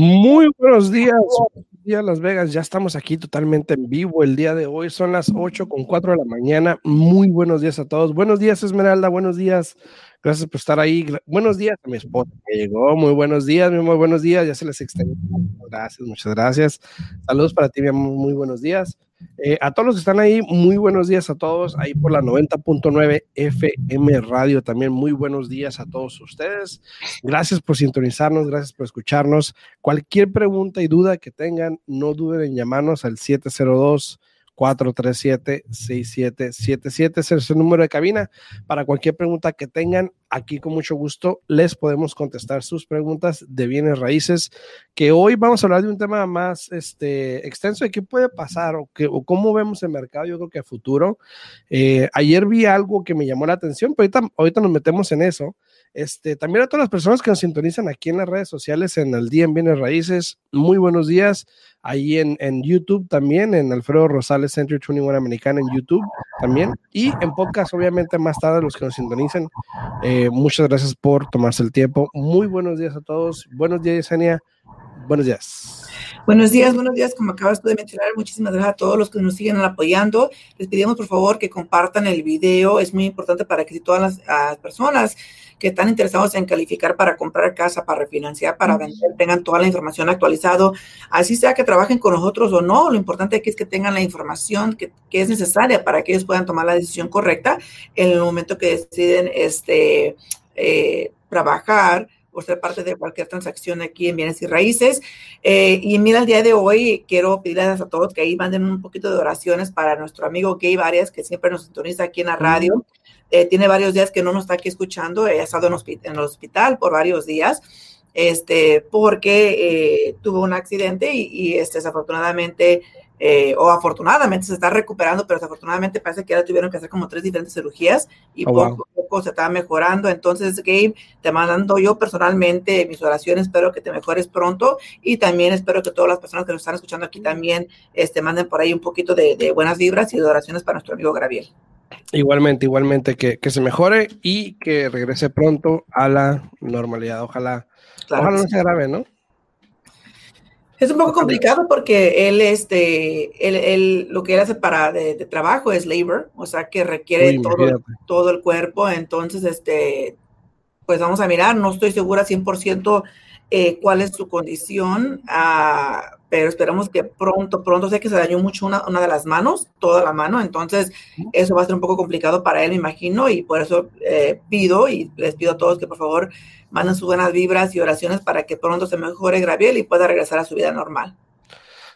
Muy buenos días, buenos días Las Vegas. Ya estamos aquí totalmente en vivo el día de hoy. Son las 8 con 4 de la mañana. Muy buenos días a todos. Buenos días, Esmeralda. Buenos días. Gracias por estar ahí. Buenos días a mi esposa que llegó. Muy buenos días, muy buenos días. Ya se les extendió. Gracias, muchas gracias. Saludos para ti, mi amor. Muy buenos días. Eh, a todos los que están ahí, muy buenos días a todos, ahí por la 90.9 FM Radio también, muy buenos días a todos ustedes. Gracias por sintonizarnos, gracias por escucharnos. Cualquier pregunta y duda que tengan, no duden en llamarnos al 702 437-6777 ese es el número de cabina. Para cualquier pregunta que tengan, aquí con mucho gusto les podemos contestar sus preguntas de bienes raíces, que hoy vamos a hablar de un tema más este, extenso de qué puede pasar o, que, o cómo vemos el mercado, yo creo que a futuro. Eh, ayer vi algo que me llamó la atención, pero ahorita, ahorita nos metemos en eso. Este, también a todas las personas que nos sintonizan aquí en las redes sociales, en el día en Bienes Raíces, muy buenos días. Ahí en, en YouTube también, en Alfredo Rosales Century 21 Americana en YouTube también. Y en podcast, obviamente, más tarde, los que nos sintonicen. Eh, muchas gracias por tomarse el tiempo. Muy buenos días a todos. Buenos días, Yesenia. Buenos días. Buenos días, buenos días. Como acabas de mencionar, muchísimas gracias a todos los que nos siguen apoyando. Les pedimos por favor que compartan el video. Es muy importante para que si todas las, las personas que están interesados en calificar para comprar casa, para refinanciar, para vender, tengan toda la información actualizada. Así sea que trabajen con nosotros o no, lo importante aquí es que tengan la información que, que, es necesaria para que ellos puedan tomar la decisión correcta en el momento que deciden este, eh, trabajar por ser parte de cualquier transacción aquí en bienes y raíces. Eh, y mira, el día de hoy quiero pedirles a todos que ahí manden un poquito de oraciones para nuestro amigo Gay Varias, que siempre nos sintoniza aquí en la radio. Eh, tiene varios días que no nos está aquí escuchando, ha estado en, en, el hospital por varios días, este, porque eh, tuvo un accidente y, y este, desafortunadamente, eh, o afortunadamente se está recuperando, pero desafortunadamente parece que ya tuvieron que hacer como tres diferentes cirugías y oh, poco a poco se está mejorando. Entonces, Gabe, te mando yo personalmente mis oraciones, espero que te mejores pronto y también espero que todas las personas que nos están escuchando aquí también este, manden por ahí un poquito de, de buenas vibras y de oraciones para nuestro amigo Graviel. Igualmente, igualmente, que, que, se mejore y que regrese pronto a la normalidad. Ojalá, claro ojalá no se grave, ¿no? Es un poco complicado porque él, este, él, él lo que él hace para de, de, trabajo es labor, o sea que requiere Uy, todo, todo, el cuerpo. Entonces, este, pues vamos a mirar. No estoy segura 100% eh, cuál es su condición, uh, pero esperamos que pronto, pronto, sé que se dañó mucho una, una, de las manos, toda la mano, entonces eso va a ser un poco complicado para él, me imagino, y por eso eh, pido y les pido a todos que por favor manden sus buenas vibras y oraciones para que pronto se mejore Graviel y pueda regresar a su vida normal.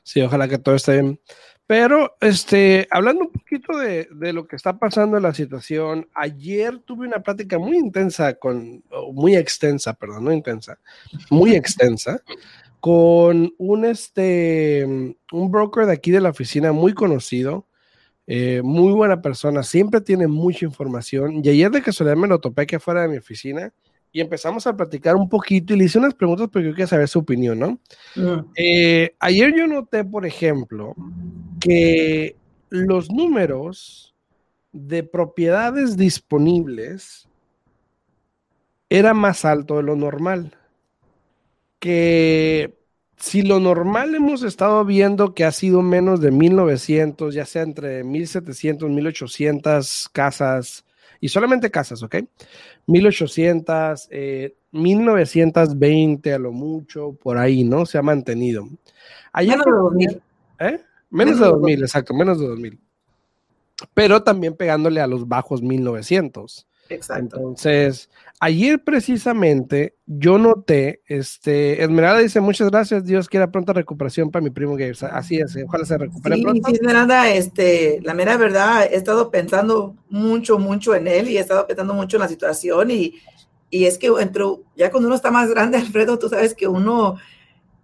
Sí, ojalá que todo esté bien. Pero, este, hablando un poquito de, de, lo que está pasando en la situación, ayer tuve una plática muy intensa con, muy extensa, perdón, no intensa, muy extensa, con un, este, un broker de aquí de la oficina muy conocido, eh, muy buena persona, siempre tiene mucha información. Y ayer de casualidad me lo topé aquí afuera de mi oficina y empezamos a platicar un poquito y le hice unas preguntas porque yo quería saber su opinión, ¿no? Uh. Eh, ayer yo noté, por ejemplo, que los números de propiedades disponibles era más alto de lo normal. Que si lo normal hemos estado viendo que ha sido menos de 1900, ya sea entre 1700, 1800 casas, y solamente casas, ¿ok? 1800, eh, 1920 a lo mucho, por ahí, ¿no? Se ha mantenido. Ayer menos de 2000. ¿Eh? Menos, menos de 2000, exacto, menos de 2000. Pero también pegándole a los bajos 1900. Exacto. Entonces, ayer precisamente yo noté, este, Esmeralda dice, muchas gracias, Dios quiera pronta recuperación para mi primo Gabe. Así es, ojalá se recupere sí, pronto. Sí, Esmeralda, este, la mera verdad, he estado pensando mucho, mucho en él y he estado pensando mucho en la situación y, y es que entre, ya cuando uno está más grande, Alfredo, tú sabes que uno,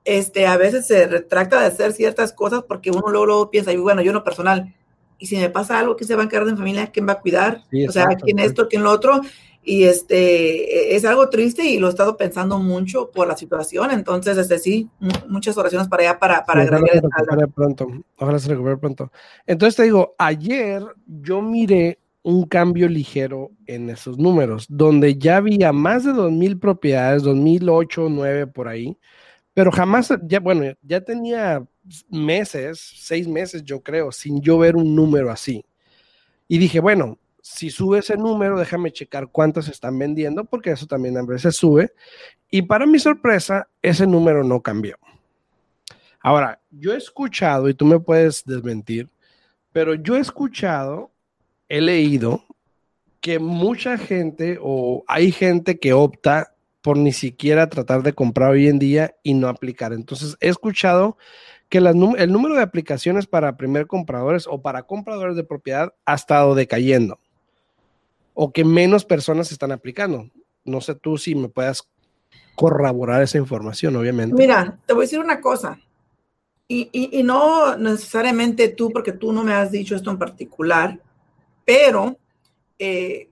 este, a veces se retracta de hacer ciertas cosas porque uno luego, luego piensa, y bueno, yo no personal, y si me pasa algo, ¿quién se va a encargar de mi familia? ¿Quién va a cuidar? Sí, o sea, ¿quién esto, quién lo otro? Y este, es algo triste y lo he estado pensando mucho por la situación. Entonces, este sí, muchas oraciones para allá, para, para sí, ojalá se recupere pronto. Ojalá se recupere pronto. Entonces te digo, ayer yo miré un cambio ligero en esos números, donde ya había más de 2.000 propiedades, 2008, 2009 por ahí, pero jamás, ya bueno, ya tenía meses, seis meses yo creo, sin yo ver un número así. Y dije, bueno, si sube ese número, déjame checar cuántas están vendiendo, porque eso también a veces sube. Y para mi sorpresa, ese número no cambió. Ahora, yo he escuchado, y tú me puedes desmentir, pero yo he escuchado, he leído que mucha gente o hay gente que opta por ni siquiera tratar de comprar hoy en día y no aplicar. Entonces, he escuchado que el número de aplicaciones para primer compradores o para compradores de propiedad ha estado decayendo o que menos personas están aplicando. No sé tú si me puedas corroborar esa información, obviamente. Mira, te voy a decir una cosa. Y, y, no necesariamente tú, porque tú no me has dicho esto en particular, pero eh,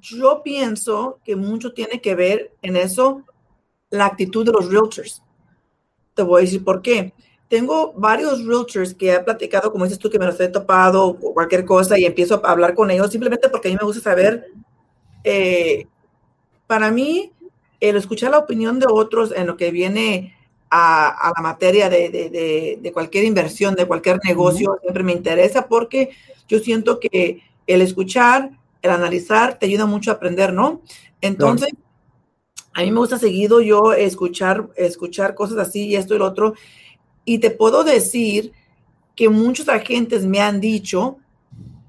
yo pienso que mucho tiene que ver en eso la actitud de los realtors. Te voy a decir por qué. Tengo varios realtors que he platicado, como dices tú, que me los he topado o cualquier cosa y empiezo a hablar con ellos simplemente porque a mí me gusta saber. Eh, para mí, el escuchar la opinión de otros en lo que viene a, la materia de, cualquier inversión, de cualquier negocio, siempre me interesa porque yo siento que el escuchar, el analizar, te ayuda mucho a aprender, ¿no? Entonces, a mí me gusta seguido yo escuchar, escuchar cosas así y esto y lo otro. Y te puedo decir que muchos agentes me han dicho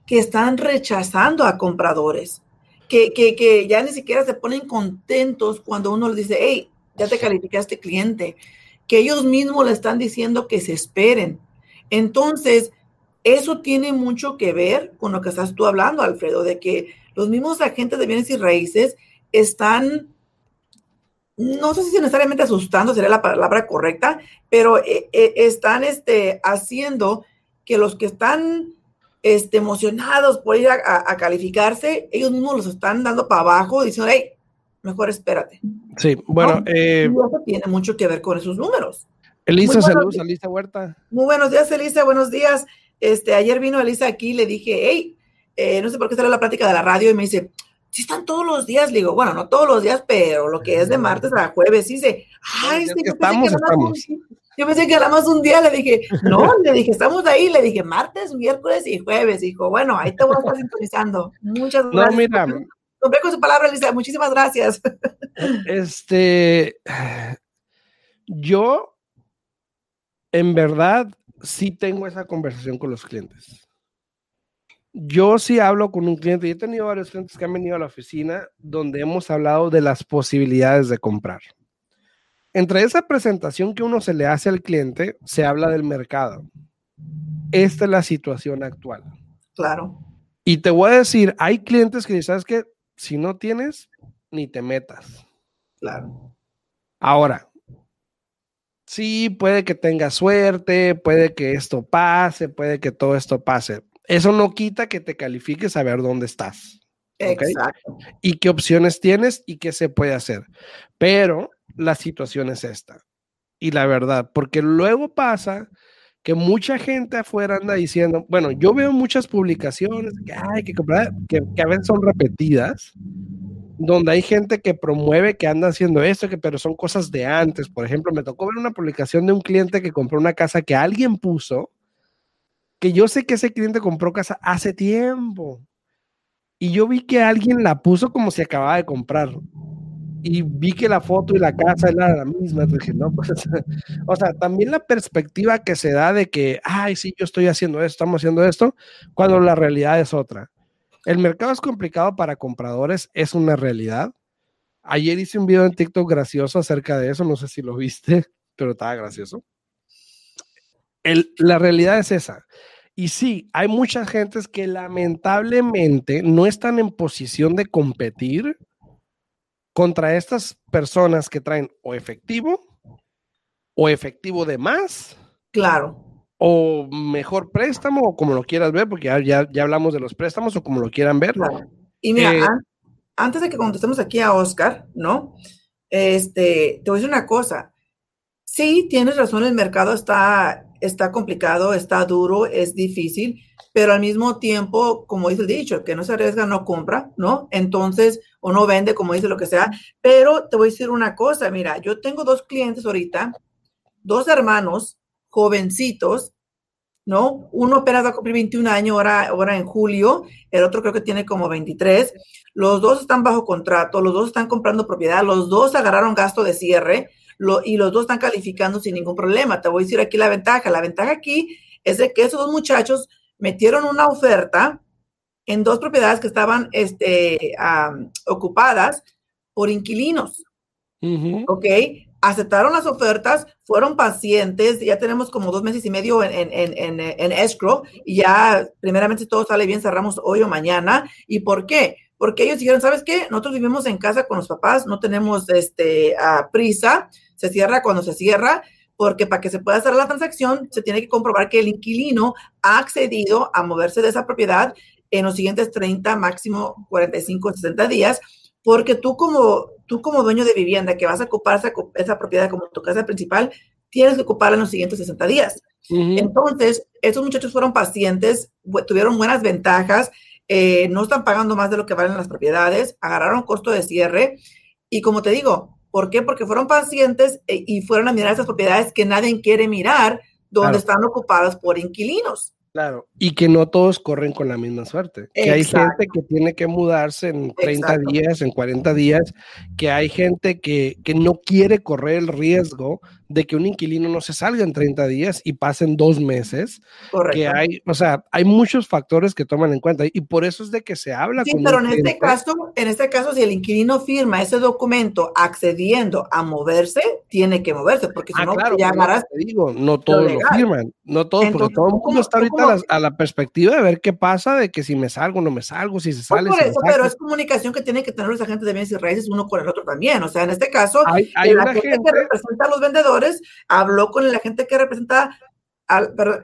que están rechazando a compradores, que, que, ya ni siquiera se ponen contentos cuando uno les dice, hey, ya te calificaste cliente, que ellos mismos le están diciendo que se esperen. Entonces, eso tiene mucho que ver con lo que estás tú hablando, Alfredo, de que los mismos agentes de bienes y raíces están no sé si necesariamente asustando sería la palabra correcta, pero eh, eh, están este, haciendo que los que están este, emocionados por ir a, calificarse, ellos mismos los están dando para abajo, diciendo, hey, mejor espérate. Sí, bueno. Eh, eso tiene mucho que ver con esos números. Elisa, saludos, Elisa Huerta. Muy buenos días, Elisa, buenos días. Este, ayer vino Elisa aquí, le dije, hey, no sé por qué salió la plática de la radio y me dice, si están todos los días, le digo, bueno, no todos los días, pero lo que es de martes a jueves, dice, ay, sí, yo, estamos, pensé que Un, yo pensé que era más un día, le dije, no, le dije, estamos ahí, le dije, martes, miércoles y jueves, dijo, bueno, ahí te voy a estar sintonizando. Muchas gracias. No, mira. Compré con su palabra, Lisa, muchísimas gracias. Este, yo, en verdad, sí tengo esa conversación con los clientes yo sí hablo con un cliente, y he tenido varios clientes que han venido a la oficina donde hemos hablado de las posibilidades de comprar. Entre esa presentación que uno se le hace al cliente, se habla del mercado. Esta es la situación actual. Claro. Y te voy a decir, hay clientes que ¿sabes que Si no tienes, ni te metas. Claro. Ahora, sí, puede que tengas suerte, puede que esto pase, puede que todo esto pase eso no quita que te califiques a ver dónde estás. Exacto. Y qué opciones tienes y qué se puede hacer. Pero la situación es esta. Y la verdad, porque luego pasa que mucha gente afuera anda diciendo, bueno, yo veo muchas publicaciones que, hay que, comprar, que, a veces son repetidas, donde hay gente que promueve que anda haciendo esto, que, pero son cosas de antes. Por ejemplo, me tocó ver una publicación de un cliente que compró una casa que alguien puso que yo sé que ese cliente compró casa hace tiempo. Y yo vi que alguien la puso como si acababa de comprar. Y vi que la foto y la casa era la misma. Pues, o sea, también la perspectiva que se da de que, ay, sí, yo estoy haciendo esto, estamos haciendo esto, cuando la realidad es otra. El mercado es complicado para compradores, es una realidad. Ayer hice un video en TikTok gracioso acerca de eso, no sé si lo viste, pero estaba gracioso la realidad es esa. Y sí, hay muchas gentes que lamentablemente no están en posición de competir contra estas personas que traen o efectivo o efectivo de más. Claro. O mejor préstamo, o como lo quieras ver, porque ya, ya, hablamos de los préstamos o como lo quieran ver. Y mira, eh, antes de que contestemos aquí a Oscar, ¿no? Este, te voy a decir una cosa. Sí, tienes razón, el mercado está está complicado, está duro, es difícil, pero al mismo tiempo, como dice el dicho, que no se arriesga no compra, ¿no? Entonces, o no vende, como dice lo que sea. Pero te voy a decir una cosa, mira, yo tengo dos clientes ahorita, dos hermanos jovencitos, ¿no? Uno apenas va a cumplir 21 años ahora, ahora en julio, el otro creo que tiene como 23. Los dos están bajo contrato, los dos están comprando propiedad, los dos agarraron gasto de cierre y los dos están calificando sin ningún problema. Te voy a decir aquí la ventaja. La ventaja aquí es de que esos dos muchachos metieron una oferta en dos propiedades que estaban este, ocupadas por inquilinos. ¿Ok? Aceptaron las ofertas, fueron pacientes, ya tenemos como dos meses y medio en, en, en, escrow y ya primeramente todo sale bien, cerramos hoy o mañana. ¿Y por qué? Porque ellos dijeron, ¿sabes qué? Nosotros vivimos en casa con los papás, no tenemos este, prisa, se cierra cuando se cierra, porque para que se pueda hacer la transacción se tiene que comprobar que el inquilino ha accedido a moverse de esa propiedad en los siguientes 30, máximo 45, 60 días, porque tú como, tú como dueño de vivienda que vas a ocupar esa, propiedad como tu casa principal, tienes que ocuparla en los siguientes 60 días. Entonces, esos muchachos fueron pacientes, tuvieron buenas ventajas, eh, no están pagando más de lo que valen las propiedades, agarraron costo de cierre y como te digo, ¿Por qué? Porque fueron pacientes eh, y fueron a mirar esas propiedades que nadie quiere mirar, donde están ocupadas por inquilinos. Claro, y que no todos corren con la misma suerte. Que hay gente que tiene que mudarse en 30 días, en 40 días, que hay gente que, que, no quiere correr el riesgo de que un inquilino no se salga en 30 días y pasen dos meses. Correcto. Que hay, o sea, hay muchos factores que toman en cuenta y por eso es de que se habla. Sí, pero en este caso, en este caso, si el inquilino firma ese documento accediendo a moverse, tiene que moverse, porque si ah, no, claro, ya Te digo, no todos lo, firman, no todos, porque todo el mundo está ahorita a la, perspectiva de ver qué pasa, de que si me salgo, no me salgo, si se pues sale. por eso, pero es comunicación que tiene que tener los agentes de bienes y raíces uno con el otro también. O sea, en este caso, hay, hay la gente, que representa a los vendedores habló con la gente que representa al, pero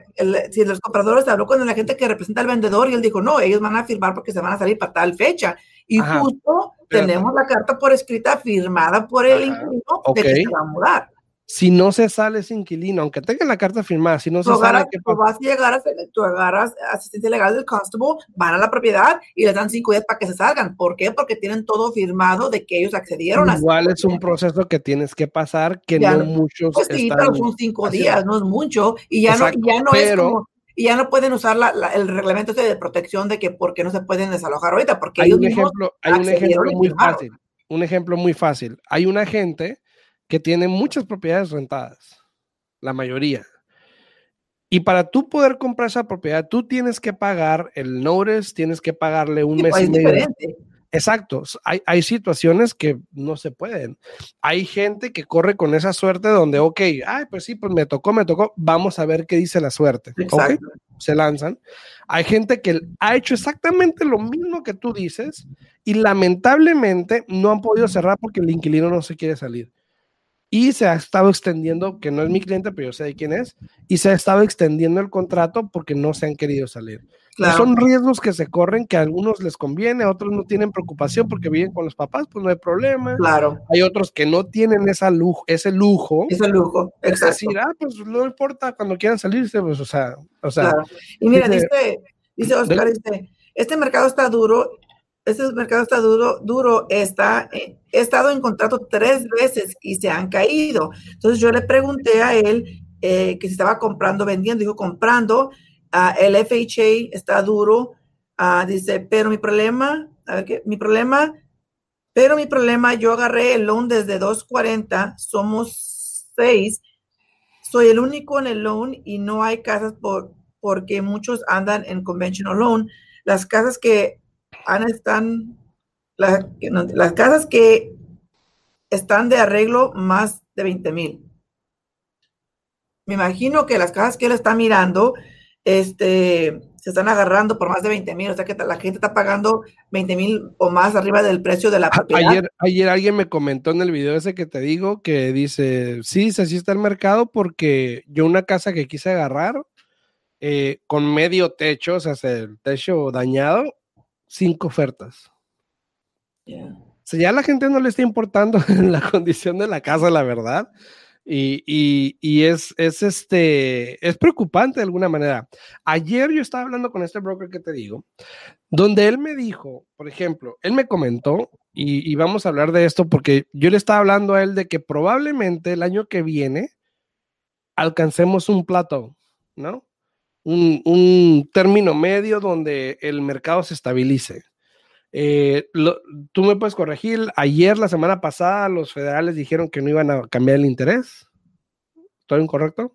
si los compradores habló con la gente que representa al vendedor y él dijo, no, ellos van a firmar porque se van a salir para tal fecha. Y justo tenemos la carta por escrita firmada por el inquilino de que se va a mudar si no se sale ese inquilino, aunque tenga la carta firmada, si no se sale... tú vas a llegar a, tú agarras asistencia legal del constable, van a la propiedad y les dan cinco días para que se salgan. ¿Por qué? Porque tienen todo firmado de que ellos accedieron a... Igual es un proceso que tienes que pasar, que no, muchos... Pues sí, pero son cinco días, no es mucho, y ya no, ya no es como y ya no pueden usar la, el reglamento de protección de que porque no se pueden desalojar ahorita, porque hay un ejemplo, hay un ejemplo muy fácil, un ejemplo muy fácil. Hay una gente que tiene muchas propiedades rentadas, la mayoría. Y para tú poder comprar esa propiedad, tú tienes que pagar el notice, tienes que pagarle un mes y medio. Exacto, hay, hay, situaciones que no se pueden. Hay gente que corre con esa suerte donde, ok, ay, pues sí, pues me tocó, me tocó, vamos a ver qué dice la suerte. Okay, se lanzan. Hay gente que ha hecho exactamente lo mismo que tú dices y lamentablemente no han podido cerrar porque el inquilino no se quiere salir y se ha estado extendiendo, que no es mi cliente, pero yo sé de quién es, y se ha estado extendiendo el contrato porque no se han querido salir. Son riesgos que se corren, que a algunos les conviene, a otros no tienen preocupación porque viven con los papás, pues no hay problema. Claro. Hay otros que no tienen esa lujo, ese lujo. Ese lujo, es decir, ah, pues no importa cuando quieran salirse, pues, o sea, o sea. Y mira, dice, dice Oscar, dice, este mercado está duro este mercado está duro, duro, está, eh, he estado en contrato tres veces y se han caído. Entonces yo le pregunté a él eh, que si estaba comprando, vendiendo, dijo comprando, uh, el FHA está duro, uh, dice, pero mi problema, mi problema, pero mi problema, yo agarré el loan desde 240, somos seis, soy el único en el loan y no hay casas por, porque muchos andan en conventional loan. Las casas que están, las casas que están de arreglo más de 20 mil. Me imagino que las casas que él está mirando, este, se están agarrando por más de 20 mil, o sea que la gente está pagando 20 mil o más arriba del precio de la propiedad. Ayer, ayer alguien me comentó en el video ese que te digo que dice, sí, sí está el mercado porque yo una casa que quise agarrar eh, con medio techo, o sea, el techo dañado, cinco ofertas. O sea, ya a la gente no le está importando la condición de la casa, la verdad. Y, y, y, es, es, este, es preocupante de alguna manera. Ayer yo estaba hablando con este broker que te digo, donde él me dijo, por ejemplo, él me comentó, y, y vamos a hablar de esto porque yo le estaba hablando a él de que probablemente el año que viene alcancemos un plato, ¿no? Un, un término medio donde el mercado se estabilice. Eh, lo, tú me puedes corregir, ayer, la semana pasada, los federales dijeron que no iban a cambiar el interés. ¿Todo incorrecto?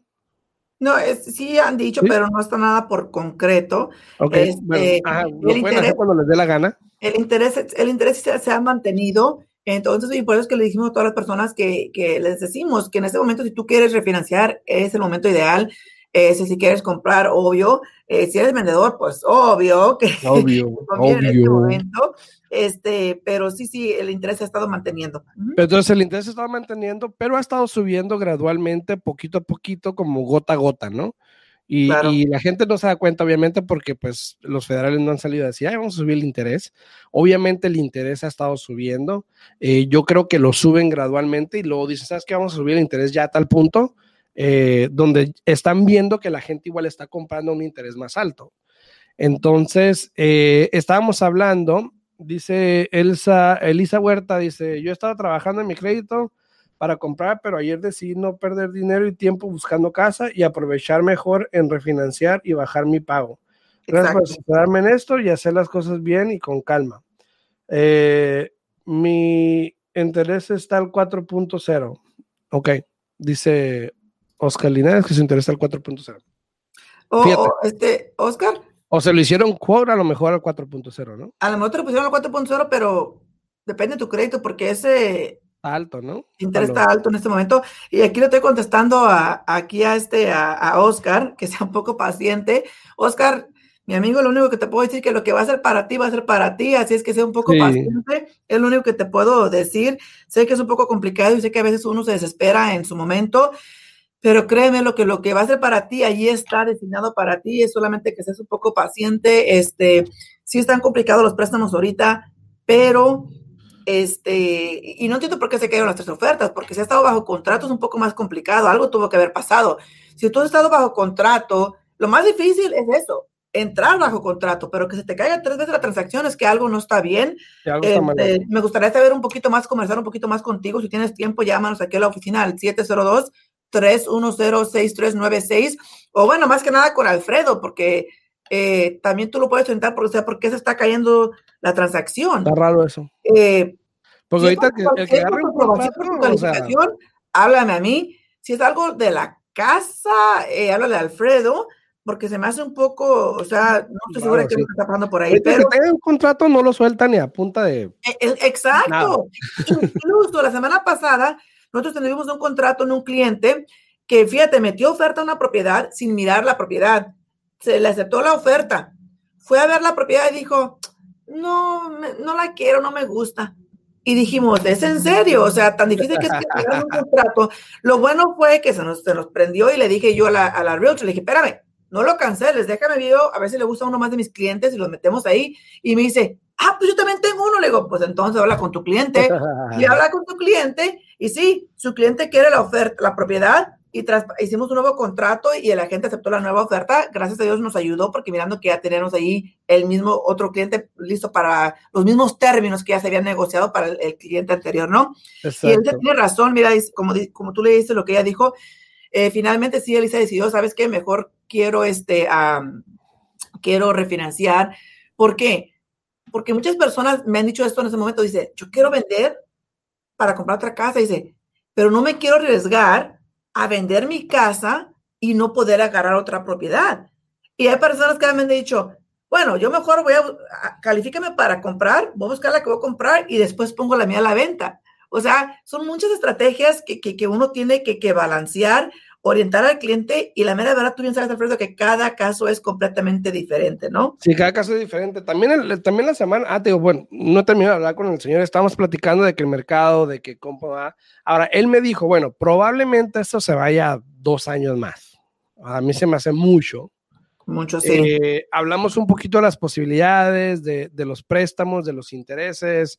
No, es, sí han dicho, ¿Sí? pero no está nada por concreto. Okay. Este, bueno, ajá, pueden interés, hacer cuando les dé la gana. El interés, el interés se, se, ha mantenido. Entonces, y por eso es que le dijimos a todas las personas que, que les decimos que en este momento, si tú quieres refinanciar, es el momento ideal. Eh, si, si, quieres comprar, obvio. Eh, si eres vendedor, pues obvio que obvio, obvio. en este momento. Este, pero sí, sí, el interés se ha estado manteniendo. Pero entonces el interés se ha estado manteniendo, pero ha estado subiendo gradualmente, poquito a poquito, como gota a gota, ¿no? Y, claro. y, la gente no se da cuenta, obviamente, porque pues los federales no han salido a decir, Ay, vamos a subir el interés. Obviamente el interés ha estado subiendo. Eh, yo creo que lo suben gradualmente y luego dicen, ¿sabes qué? Vamos a subir el interés ya a tal punto eh, donde están viendo que la gente igual está comprando un interés más alto. Entonces, eh, estábamos hablando, dice Elsa, Elisa Huerta, dice, yo estaba trabajando en mi crédito para comprar, pero ayer decidí no perder dinero y tiempo buscando casa y aprovechar mejor en refinanciar y bajar mi pago. Gracias por en esto y hacer las cosas bien y con calma. Eh, mi interés está al 4.0. Ok, dice Oscar Linares, que se interesa al 4.0. O, o, este, Oscar. O se lo hicieron quote a lo mejor al 4.0, ¿no? A lo mejor te lo pusieron al 4.0, pero depende de tu crédito, porque ese está alto, ¿no? Interés está alto en este momento. Y aquí le estoy contestando a, aquí a este, a, a, Oscar, que sea un poco paciente. Oscar, mi amigo, lo único que te puedo decir que lo que va a ser para ti va a ser para ti, así es que sea un poco sí. paciente. Es lo único que te puedo decir. Sé que es un poco complicado y sé que a veces uno se desespera en su momento. Pero créeme, lo que, lo que va a ser para ti, allí está destinado para ti, es solamente que seas un poco paciente. Este, sí están complicados los préstamos ahorita, pero, este, y no entiendo por qué se cayeron las tres ofertas, porque si ha estado bajo contrato es un poco más complicado, algo tuvo que haber pasado. Si tú has estado bajo contrato, lo más difícil es eso, entrar bajo contrato, pero que se te caiga tres veces la transacción es que algo no está bien. Este, me gustaría saber un poquito más, conversar un poquito más contigo. Si tienes tiempo, llámanos aquí a la oficina al 702 310-6396, o bueno, más que nada con Alfredo, porque eh, también tú lo puedes intentar, porque, o sea, ¿por qué se está cayendo la transacción? Está raro eso. Eh, pues ahorita que, el que o sea... háblame a mí. Si es algo de la casa, eh, háblale a Alfredo, porque se me hace un poco, o sea, no estoy segura de sí. que está pasando por ahí. Pero que tenga un contrato no lo suelta ni a punta de. E, exacto. Incluso la semana pasada nosotros tuvimos un contrato en un cliente que, fíjate, metió oferta a una propiedad sin mirar la propiedad. Se le aceptó la oferta. Fue a ver la propiedad y dijo, no, no la quiero, no me gusta. Y dijimos, ¿es en serio? O sea, tan difícil que es un contrato. Lo bueno fue que se nos, se nos prendió y le dije yo a la, a la realtor, le dije, espérame, no lo canceles, déjame video, a ver si le gusta uno más de mis clientes y los metemos ahí. Y me dice, ah, pues yo también tengo uno. Le digo, pues entonces habla con tu cliente y habla con tu cliente. Y sí, su cliente quiere la oferta, la propiedad y tras, hicimos un nuevo contrato y el agente aceptó la nueva oferta. Gracias a Dios nos ayudó porque mirando que ya teníamos ahí el mismo otro cliente listo para los mismos términos que ya se habían negociado para el, el cliente anterior, ¿no? Exacto. Y él tiene razón, mira, como, como tú le dices lo que ella dijo, eh, finalmente sí, Elisa decidió, ¿sabes qué? Mejor quiero, este, um, quiero refinanciar. ¿Por qué? porque muchas personas me han dicho esto en ese momento, dice, yo quiero vender para comprar otra casa, dice, pero no me quiero arriesgar a vender mi casa y no poder agarrar otra propiedad. Y hay personas que me han dicho, bueno, yo mejor voy a, califícame para comprar, voy a buscar la que voy a comprar y después pongo la mía a la venta. O sea, son muchas estrategias que, que, que uno tiene que, que balancear orientar al cliente y la mera verdad, tú bien sabes, Alfredo, que cada caso es completamente diferente, ¿no? Sí, cada caso es diferente. También, el, también la semana, ah, te digo, bueno, no terminé de hablar con el señor, estábamos platicando de que el mercado, de que cómo va. Ahora, él me dijo, bueno, probablemente esto se vaya dos años más. A mí se me hace mucho. Mucho, sí. Eh, hablamos un poquito de las posibilidades, de, de los préstamos, de los intereses,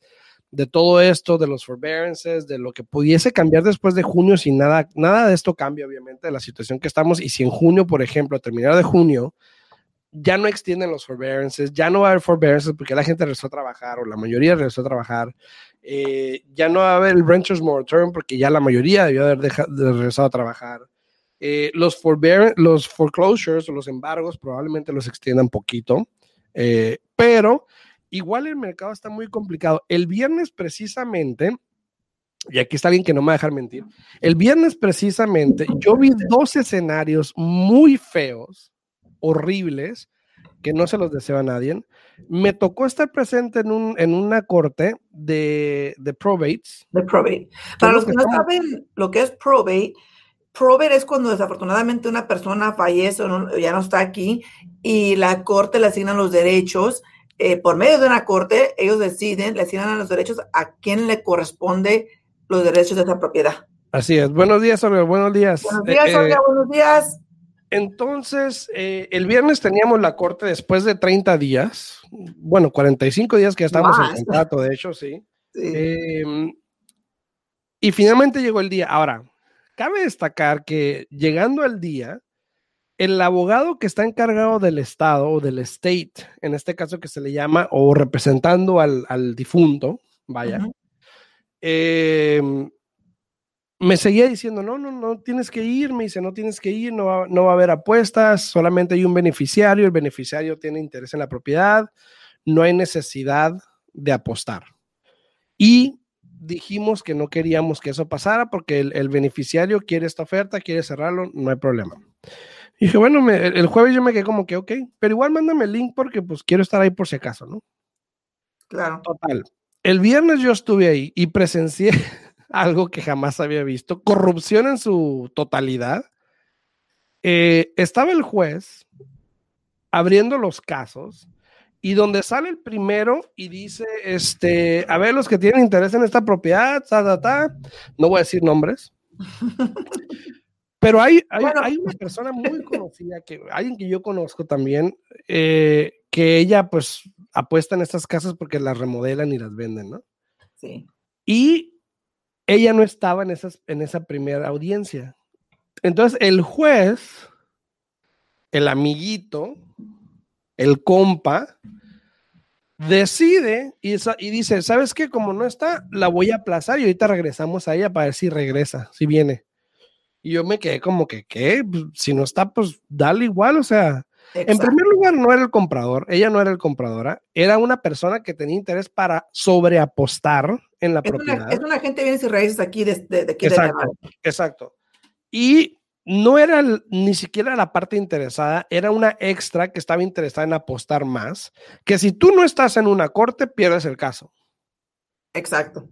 de todo esto, de los forbearances, de lo que pudiese cambiar después de junio, si nada, nada de esto cambia, obviamente, de la situación que estamos. Y si en junio, por ejemplo, a terminar de junio, ya no extienden los forbearances, ya no va a haber forbearances porque la gente regresó a trabajar o la mayoría regresó a trabajar. Eh, ya no va a haber el renters moratorium porque ya la mayoría debió haber de regresado a trabajar. Eh, los, los foreclosures o los embargos probablemente los extiendan poquito, eh, pero igual el mercado está muy complicado. El viernes precisamente, y aquí está alguien que no me va a dejar mentir, el viernes precisamente yo vi dos escenarios muy feos, horribles, que no se los deseo a nadie. Me tocó estar presente en, un, en una corte de, de probates. De probate. Para los que, no saben lo que es probate, probate es cuando desafortunadamente una persona fallece o ya no está aquí y la corte le asigna los derechos eh, por medio de una corte, ellos deciden, le asignan los derechos a quien le corresponde los derechos de esa propiedad. Así es. Buenos días, Olga. Buenos días. Buenos días, eh, Olga. buenos días. Entonces, eh, el viernes teníamos la corte después de 30 días, bueno, 45 días que ya estábamos en contrato, de hecho, sí. Em, y finalmente llegó el día. Ahora, cabe destacar que llegando al día, el abogado que está encargado del Estado o del state, en este caso que se le llama, o representando al, difunto, vaya, em, me seguía diciendo, no, no, no tienes que ir, me dice, no tienes que ir, no va, no va a haber apuestas, solamente hay un beneficiario, el beneficiario tiene interés en la propiedad, no hay necesidad de apostar. Y dijimos que no queríamos que eso pasara porque el, el beneficiario quiere esta oferta, quiere cerrarlo, no hay problema. Y dije, bueno, el jueves yo me quedé como que, ok, pero igual mándame el link porque pues quiero estar ahí por si acaso, ¿no? Claro. Total. El viernes yo estuve ahí y presencié algo que jamás había visto, corrupción en su totalidad. Eh, estaba el juez abriendo los casos y donde sale el primero y dice, este, a ver, los que tienen interés en esta propiedad, ta, ta, ta, no voy a decir nombres, Pero hay, hay, una persona muy conocida, que, alguien que yo conozco también, eh, que ella pues apuesta en estas casas porque las remodelan y las venden, ¿no? Sí. Y ella no estaba en, esas, en esa primera audiencia. Entonces el juez, el amiguito, el compa, decide y, y, dice, ¿sabes qué? Como no está, la voy a aplazar y ahorita regresamos a ella para ver si regresa, si viene. Y yo me quedé como que, ¿qué? Pues, si no está, pues dale igual, o sea. En primer lugar, no era el comprador, ella no era el compradora, era una persona que tenía interés para sobreapostar en la propiedad. es una gente bien y raíces aquí de, de, de Exacto, exacto. Y no era ni siquiera la parte interesada, era una extra que estaba interesada en apostar más, que si tú no estás en una corte, pierdes el caso. Exacto.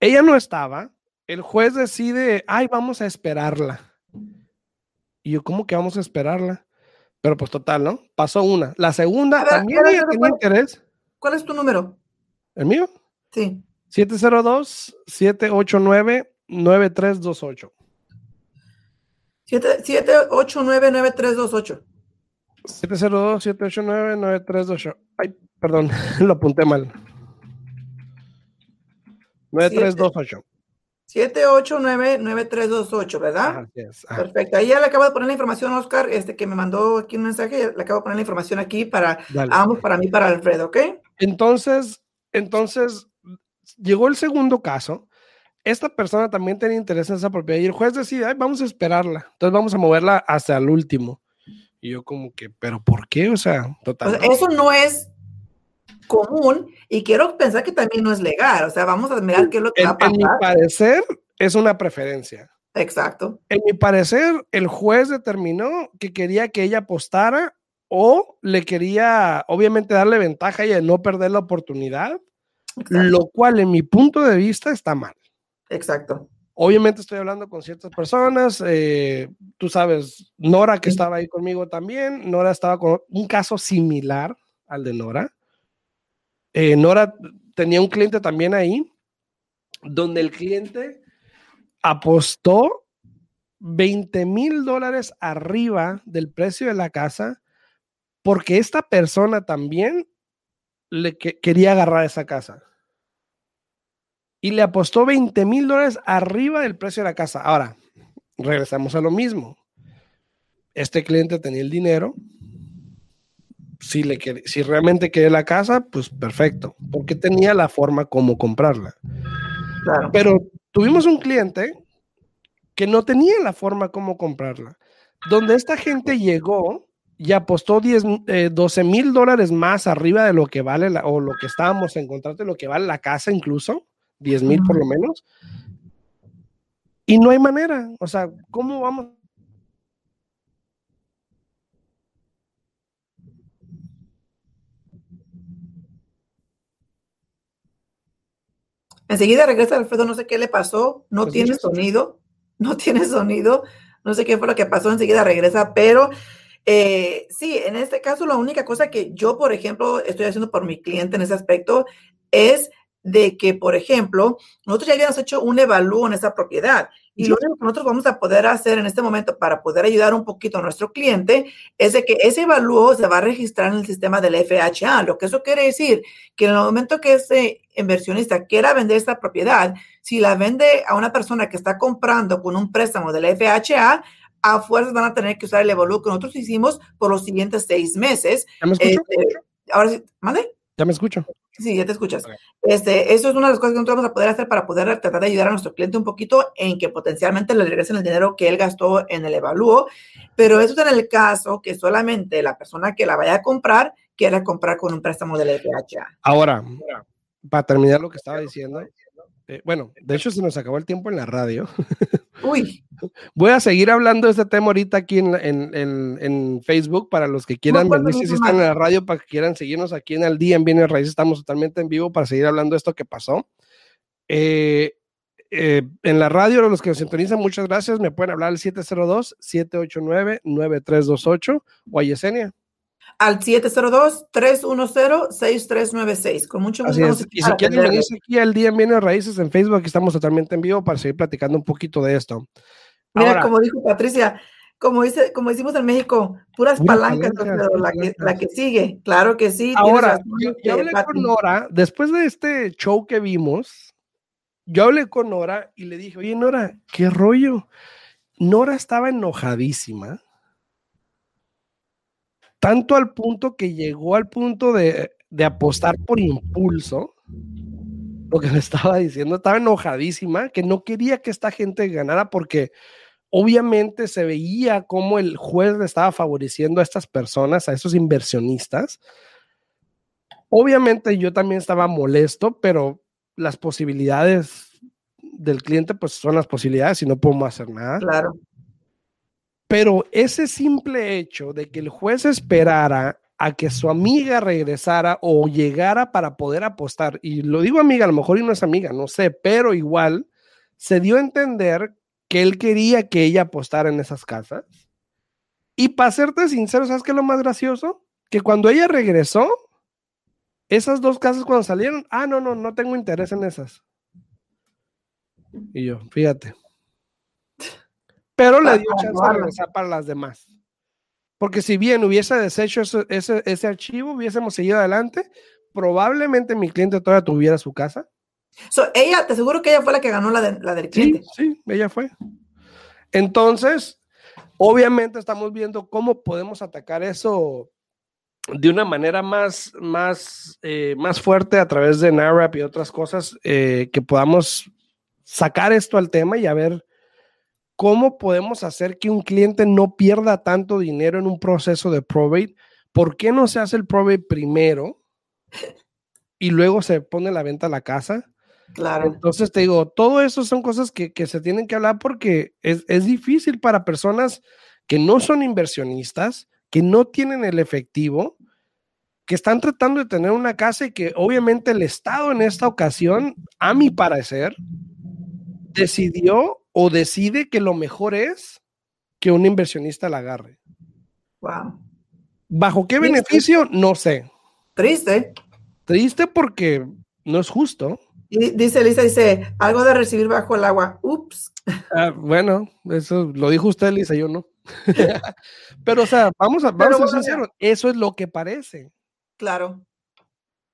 Ella no estaba, el juez decide, ay, vamos a esperarla. Y yo, ¿cómo que vamos a esperarla? Pero pues total, ¿no? Pasó una. La segunda también tenía interés. ¿Cuál es tu número? ¿El mío? Sí. 702-789-9328. 789-9328. 702-789-9328. Ay, perdón, lo apunté mal. 9328. 789-9328, ¿verdad? Perfecto. Ahí ya le acabo de poner la información, Oscar, este que me mandó aquí un mensaje, le acabo de poner la información aquí para ambos, para mí, para Alfredo, ¿ok? Entonces, entonces, llegó el segundo caso. Esta persona también tenía interés en esa propiedad y el juez decide, Ay, vamos a esperarla. Entonces vamos a moverla hasta el último. Y yo como que, ¿pero por qué? O sea, total. eso no es común y quiero pensar que también no es legal. O sea, vamos a mirar qué es lo que va a pasar. En mi parecer, es una preferencia. Exacto. En mi parecer, el juez determinó que quería que ella apostara o le quería, obviamente, darle ventaja y no perder la oportunidad, lo cual, en mi punto de vista, está mal. Exacto. Obviamente estoy hablando con ciertas personas, eh, tú sabes, Nora que estaba ahí conmigo también, Nora estaba con un caso similar al de Nora, eh, Nora tenía un cliente también ahí, donde el cliente apostó 20 mil dólares arriba del precio de la casa porque esta persona también le quería agarrar esa casa. y le apostó 20 mil dólares arriba del precio de la casa. Ahora, regresamos a lo mismo. Este cliente tenía el dinero. Si, le si realmente quería la casa, pues perfecto, porque tenía la forma como comprarla. Pero tuvimos un cliente que no tenía la forma como comprarla, donde esta gente llegó y apostó 10, 12 eh, mil dólares más arriba de lo que vale la, o lo que estábamos en contrato, lo que vale la casa incluso, 10 mil por lo menos. Y no hay manera, o sea, ¿cómo vamos? Enseguida regresa Alfredo, no sé qué le pasó, no tiene sonido, no tiene sonido, no sé qué fue lo que pasó, enseguida regresa, pero eh, sí, en este caso la única cosa que yo, por ejemplo, estoy haciendo por mi cliente en ese aspecto es de que, por ejemplo, nosotros ya habíamos hecho un evalúo en esa propiedad y lo único que nosotros vamos a poder hacer en este momento para poder ayudar un poquito a nuestro cliente es de que ese evalúo se va a registrar en el sistema del FHA. Lo que eso quiere decir que en el momento que ese inversionista quiera vender esta propiedad, si la vende a una persona que está comprando con un préstamo del FHA, a fuerzas van a tener que usar el evalúo que nosotros hicimos por los siguientes seis meses. Este, ahora sí, ¿mande? Ya me escucho. Sí, ya te escuchas. Este, eso es una de las cosas que nosotros vamos a poder hacer para poder tratar de ayudar a nuestro cliente un poquito en que potencialmente le regresen el dinero que él gastó en el evalúo. Pero eso es en el caso que solamente la persona que la vaya a comprar quiera comprar con un préstamo del FHA. Ahora, para terminar lo que estaba diciendo, eh, bueno, de hecho se nos acabó el tiempo en la radio. Uy. Voy a seguir hablando de este tema ahorita aquí en, en, en, Facebook para los que quieran venir, si están en la radio, para que quieran seguirnos aquí en el día en Bienes Raíces. Estamos totalmente en vivo para seguir hablando de esto que pasó. Eh, eh, en la radio, los que nos sintonizan, muchas gracias. Me pueden hablar al 702-789-9328 o a Yesenia al 702-310-6396. Con mucho gusto. Y si quieren venirse aquí al día en Bienes Raíces en Facebook, aquí estamos totalmente en vivo para seguir platicando un poquito de esto. Mira, como dijo Patricia, como dice, como decimos en México, puras palancas, la, que, la, que, sigue, claro que sí. Ahora, yo, hablé con Nora, después de este show que vimos, yo hablé con Nora y le dije, oye Nora, ¿qué rollo? Nora estaba enojadísima tanto al punto que llegó al punto de, apostar por impulso, lo que me estaba diciendo, estaba enojadísima, que no quería que esta gente ganara porque obviamente se veía como el juez le estaba favoreciendo a estas personas, a esos inversionistas. Obviamente yo también estaba molesto, pero las posibilidades del cliente pues son las posibilidades y no podemos hacer nada. Claro. Pero ese simple hecho de que el juez esperara a que su amiga regresara o llegara para poder apostar, y lo digo amiga, a lo mejor y no es amiga, no sé, pero igual se dio a entender que él quería que ella apostara en esas casas. Y para serte sincero, ¿sabes qué es lo más gracioso? Que cuando ella regresó, esas dos casas cuando salieron, ah, no, no, no tengo interés en esas. Y yo, fíjate pero le dio chance de regresar para las demás. Porque si bien hubiese deshecho ese, ese, archivo, hubiésemos seguido adelante, probablemente mi cliente todavía tuviera su casa. ella, te aseguro que ella fue la que ganó la, de, la del cliente. Sí, sí, ella fue. Entonces, obviamente estamos viendo cómo podemos atacar eso de una manera más, más, eh, más fuerte a través de NARAP y otras cosas eh, que podamos sacar esto al tema y a ver ¿Cómo podemos hacer que un cliente no pierda tanto dinero en un proceso de probate? ¿Por qué no se hace el probate primero y luego se pone la venta a la casa? Claro. Entonces te digo, todo eso son cosas que, se tienen que hablar porque es, es, difícil para personas que no son inversionistas, que no tienen el efectivo, que están tratando de tener una casa y que obviamente el Estado en esta ocasión, a mi parecer, decidió o decide que lo mejor es que un inversionista la agarre. Wow. ¿Bajo qué beneficio? No sé. Triste. Triste porque no es justo. Y dice Lisa, dice, algo de recibir bajo el agua. Ups. Ah, bueno, eso lo dijo usted, Lisa, yo no. Pero, o sea, vamos a, vamos a ser sinceros, eso es lo que parece. Claro.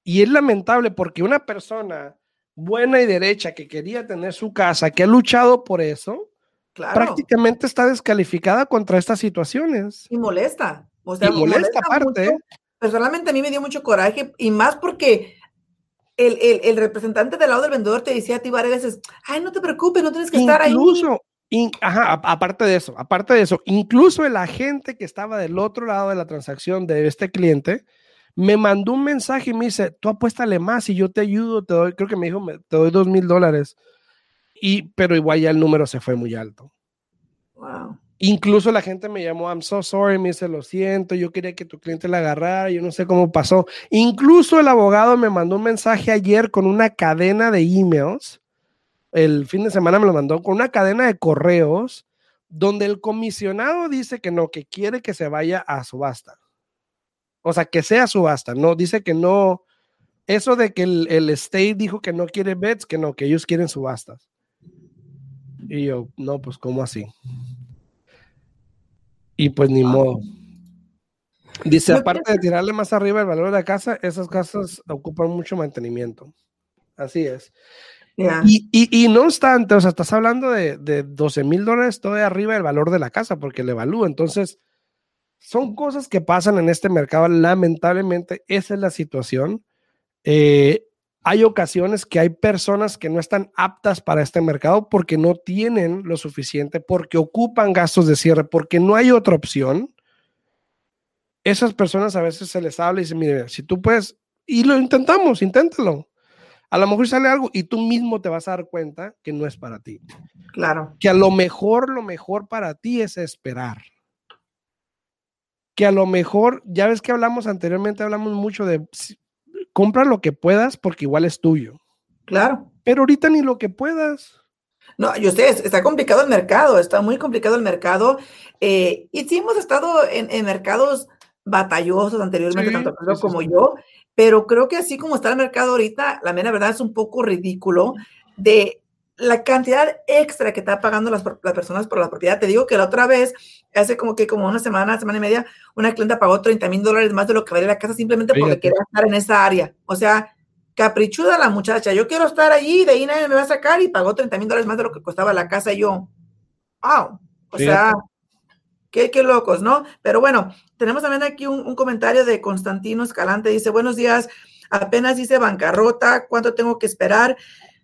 Y es lamentable porque una persona buena y derecha que quería tener su casa, que ha luchado por eso, prácticamente está descalificada contra estas situaciones. Y molesta. O sea, y molesta, aparte. Personalmente a mí me dio mucho coraje y más porque el, el, representante del lado del vendedor te decía a ti varias veces, ay, no te preocupes, no tienes que estar ahí. Incluso, ajá, aparte de eso, aparte de eso, incluso el agente que estaba del otro lado de la transacción de este cliente, me mandó un mensaje y me dice, tú apuéstale más y yo te ayudo, te doy, creo que me dijo, te doy dos mil dólares. Y, pero igual ya el número se fue muy alto. Wow. Incluso la gente me llamó, I'm so sorry, me dice, lo siento, yo quería que tu cliente la agarrara, yo no sé cómo pasó. Incluso el abogado me mandó un mensaje ayer con una cadena de emails. El fin de semana me lo mandó con una cadena de correos donde el comisionado dice que no, que quiere que se vaya a subasta. O sea, que sea subasta, no, dice que no. Eso de que el, el state dijo que no quiere bets, que no, que ellos quieren subastas. Y yo, no, pues, ¿cómo así? Y pues ni modo. Dice, aparte de tirarle más arriba el valor de la casa, esas casas ocupan mucho mantenimiento. Así es. Y, y, y, no obstante, o sea, estás hablando de, de 12 mil dólares todo de arriba del valor de la casa porque le evalúa. Entonces, son cosas que pasan en este mercado. Lamentablemente, esa es la situación. Eh, hay ocasiones que hay personas que no están aptas para este mercado porque no tienen lo suficiente, porque ocupan gastos de cierre, porque no hay otra opción. Esas personas a veces se les habla y dicen, mire, si tú puedes, y lo intentamos, inténtalo. A lo mejor sale algo y tú mismo te vas a dar cuenta que no es para ti. Claro. Que a lo mejor, lo mejor para ti es esperar que a lo mejor, ya ves que hablamos anteriormente, hablamos mucho de compra lo que puedas porque igual es tuyo. Claro. Pero ahorita ni lo que puedas. No, y ustedes, está complicado el mercado, está muy complicado el mercado. Eh, y sí hemos estado en, mercados batallosos anteriormente, tanto como yo, pero creo que así como está el mercado ahorita, la mera verdad es un poco ridículo de la cantidad extra que está pagando las, personas por la propiedad. Te digo que la otra vez, hace como que como una semana, semana y media, una clienta pagó 30 mil dólares más de lo que valía la casa simplemente porque quería estar en esa área. O sea, caprichuda la muchacha. Yo quiero estar allí, de ahí nadie me va a sacar y pagó 30 mil dólares más de lo que costaba la casa. Y yo, wow. O sea, qué, qué, locos, ¿no? Pero bueno, tenemos también aquí un, un comentario de Constantino Escalante. Dice, buenos días. Apenas dice bancarrota, ¿cuánto tengo que esperar?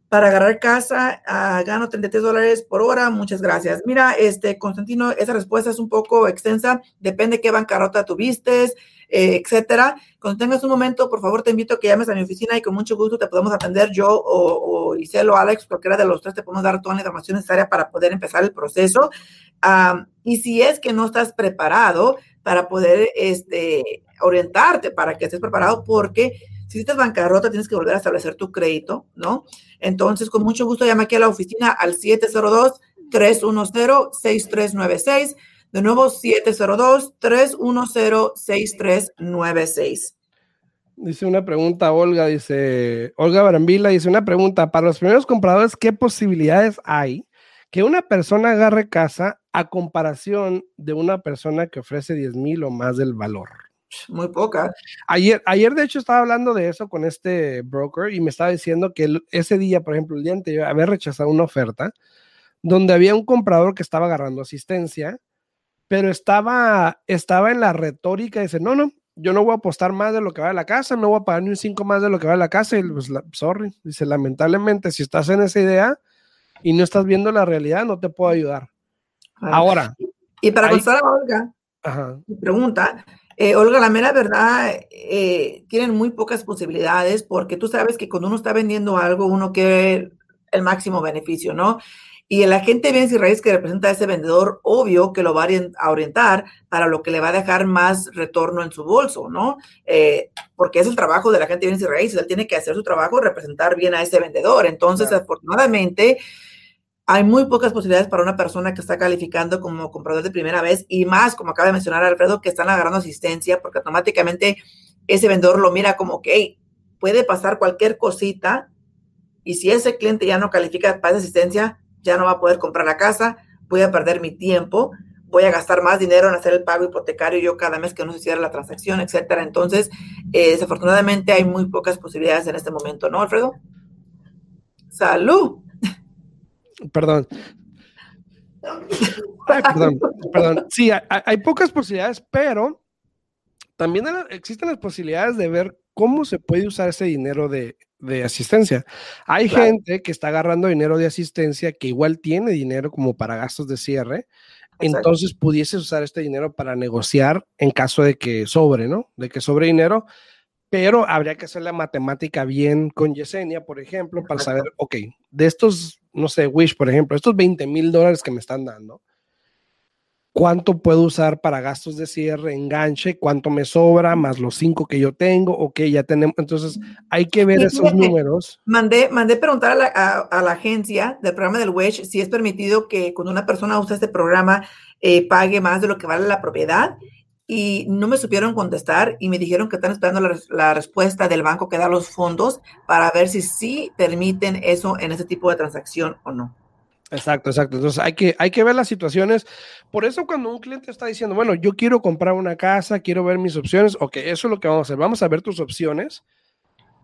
Para agarrar casa, uh, gano 33 dólares por hora, muchas gracias. Mira, este, Constantino, esa respuesta es un poco extensa, depende qué bancarrota tuviste, eh, etcétera. Cuando tengas un momento, por favor, te invito a que llames a mi oficina y con mucho gusto te podemos atender yo o, o Isel o Alex, cualquiera de los tres, te podemos dar toda la información necesaria para poder empezar el proceso. y si es que no estás preparado para poder este, orientarte, para que estés preparado, porque si estás bancarrota, tienes que volver a establecer tu crédito, ¿no? Entonces, con mucho gusto, llama aquí a la oficina al 702-310-6396. De nuevo, 702-310-6396. Dice una pregunta, Olga, dice, Olga Barambila dice una pregunta, para los primeros compradores, ¿qué posibilidades hay que una persona agarre casa a comparación de una persona que ofrece 10 mil o más del valor? Muy poca. Ayer, ayer, de hecho, estaba hablando de eso con este broker y me estaba diciendo que ese día, por ejemplo, el día anterior, había rechazado una oferta donde había un comprador que estaba agarrando asistencia, pero estaba, estaba en la retórica, dice, no, no, yo no voy a apostar más de lo que vale la casa, no voy a pagar ni un 5 más de lo que vale la casa, y pues, sorry, dice, lamentablemente, si estás en esa idea y no estás viendo la realidad, no te puedo ayudar. Ahora. Y para contestar a Olga, Ajá. pregunta, eh, Olga, la mera verdad, eh, tienen muy pocas posibilidades porque tú sabes que cuando uno está vendiendo algo, uno quiere el máximo beneficio, ¿no? Y el agente bienes y raíces que representa a ese vendedor, obvio que lo va a orientar para lo que le va a dejar más retorno en su bolso, ¿no? Eh, porque es el trabajo del agente bienes y raíces, él tiene que hacer su trabajo representar bien a ese vendedor. Entonces, afortunadamente, hay muy pocas posibilidades para una persona que está calificando como comprador de primera vez y más, como acaba de mencionar Alfredo, que están agarrando asistencia porque automáticamente ese vendedor lo mira como que puede pasar cualquier cosita y si ese cliente ya no califica para esa asistencia, ya no va a poder comprar la casa, voy a perder mi tiempo, voy a gastar más dinero en hacer el pago hipotecario yo cada mes que no se cierre la transacción, etcétera. Entonces, eh, desafortunadamente hay muy pocas posibilidades en este momento, ¿no, Alfredo? Salud. Perdón. perdón, perdón. Sí, hay, pocas posibilidades, pero también existen las posibilidades de ver cómo se puede usar ese dinero de, asistencia. Hay gente que está agarrando dinero de asistencia que igual tiene dinero como para gastos de cierre. Entonces pudiese usar este dinero para negociar en caso de que sobre, ¿no? De que sobre dinero, pero habría que hacer la matemática bien con Yesenia, por ejemplo, para saber, ok, de estos, no sé, Wish, por ejemplo, estos 20 mil dólares que me están dando, cuánto puedo usar para gastos de cierre, enganche, cuánto me sobra, más los cinco que yo tengo, ok, ya tenemos, entonces hay que ver esos números. Mandé, mandé preguntar a la, a, la, agencia del programa del WESH si es permitido que cuando una persona usa este programa eh, pague más de lo que vale la propiedad y no me supieron contestar y me dijeron que están esperando la, la, respuesta del banco que da los fondos para ver si sí permiten eso en ese tipo de transacción o no. Exacto, exacto. Entonces hay que, hay que ver las situaciones. Por eso cuando un cliente está diciendo, bueno, yo quiero comprar una casa, quiero ver mis opciones, ok, eso es lo que vamos a hacer. Vamos a ver tus opciones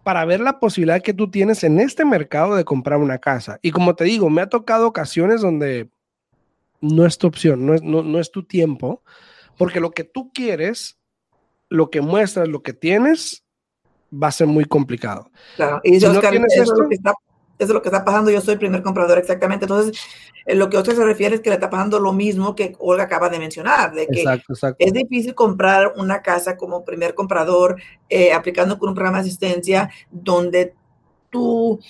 para ver la posibilidad que tú tienes en este mercado de comprar una casa. Y como te digo, me ha tocado ocasiones donde no es tu opción, no es, no, es tu tiempo, porque lo que tú quieres, lo que muestras, lo que tienes, va a ser muy complicado. Claro, y si no tienes esto, lo que está es lo que está pasando, yo soy primer comprador exactamente. Entonces, eh, lo que usted se refiere es que le está pasando lo mismo que Olga acaba de mencionar, de que es difícil comprar una casa como primer comprador eh, aplicando con un programa de asistencia donde tú,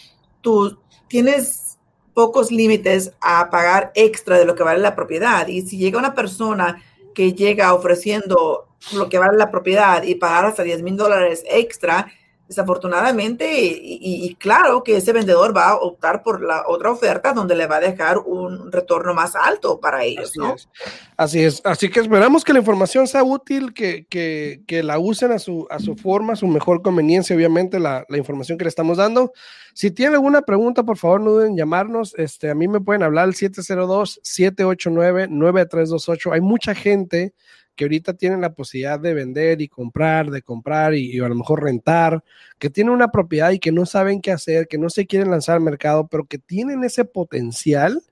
tú tienes pocos límites a pagar extra de lo que vale la propiedad. Y si llega una persona que llega ofreciendo lo que vale la propiedad y pagar hasta 10 mil dólares extra, desafortunadamente, y, claro que ese vendedor va a optar por la otra oferta donde le va a dejar un retorno más alto para ellos, Así ¿no? Es. Así es. Así que esperamos que la información sea útil, que, que, que la usen a su, a su forma, a su mejor conveniencia, obviamente, la, la, información que le estamos dando. Si tienen alguna pregunta, por favor, no duden en llamarnos. Este, a mí me pueden hablar al 702-789-9328. Hay mucha gente que ahorita tienen la posibilidad de vender y comprar, de comprar y, a lo mejor rentar, que tienen una propiedad y que no saben qué hacer, que no se quieren lanzar al mercado, pero que tienen ese potencial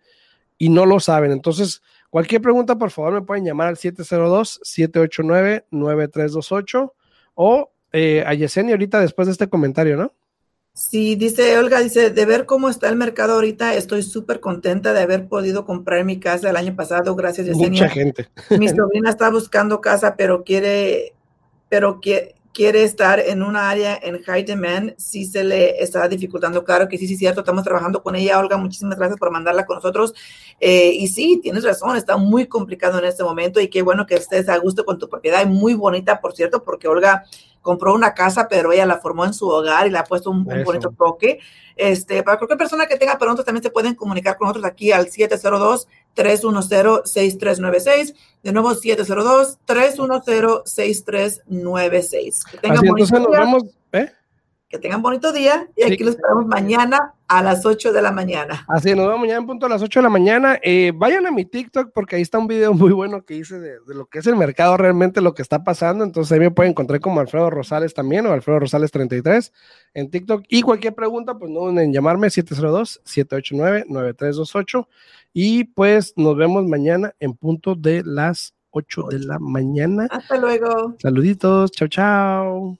y no lo saben. Entonces, cualquier pregunta, por favor, me pueden llamar al 702-789-9328 o eh, a Yesenia ahorita después de este comentario, ¿no? Sí, dice Olga, dice, de ver cómo está el mercado ahorita, estoy súper contenta de haber podido comprar mi casa el año pasado, gracias a Mucha gente. Mi sobrina está buscando casa, pero quiere, pero quiere, quiere estar en un área en high demand, sí se le está dificultando. Claro que sí, sí, cierto, estamos trabajando con ella, Olga, muchísimas gracias por mandarla con nosotros. Eh, y sí, tienes razón, está muy complicado en este momento y qué bueno que estés a gusto con tu propiedad, muy bonita, por cierto, porque Olga compró una casa, pero ella la formó en su hogar y le ha puesto un, bonito toque. Este, para cualquier persona que tenga preguntas, también se pueden comunicar con nosotros aquí al 702-310-6396. De nuevo, 702-310-6396. Que tengan bonito día. ¿eh? Que tengan bonito día y aquí los esperamos mañana a las 8 de la mañana. Así, nos vemos mañana en punto a las 8 de la mañana. Eh, vayan a mi TikTok porque ahí está un video muy bueno que hice de, lo que es el mercado realmente, lo que está pasando. Entonces ahí me pueden encontrar como Alfredo Rosales también o Alfredo Rosales 33 en TikTok. Y cualquier pregunta, pues no duden en llamarme 702-789-9328. Y pues nos vemos mañana en punto de las 8 de la mañana. Hasta luego. Saluditos, chao, chao.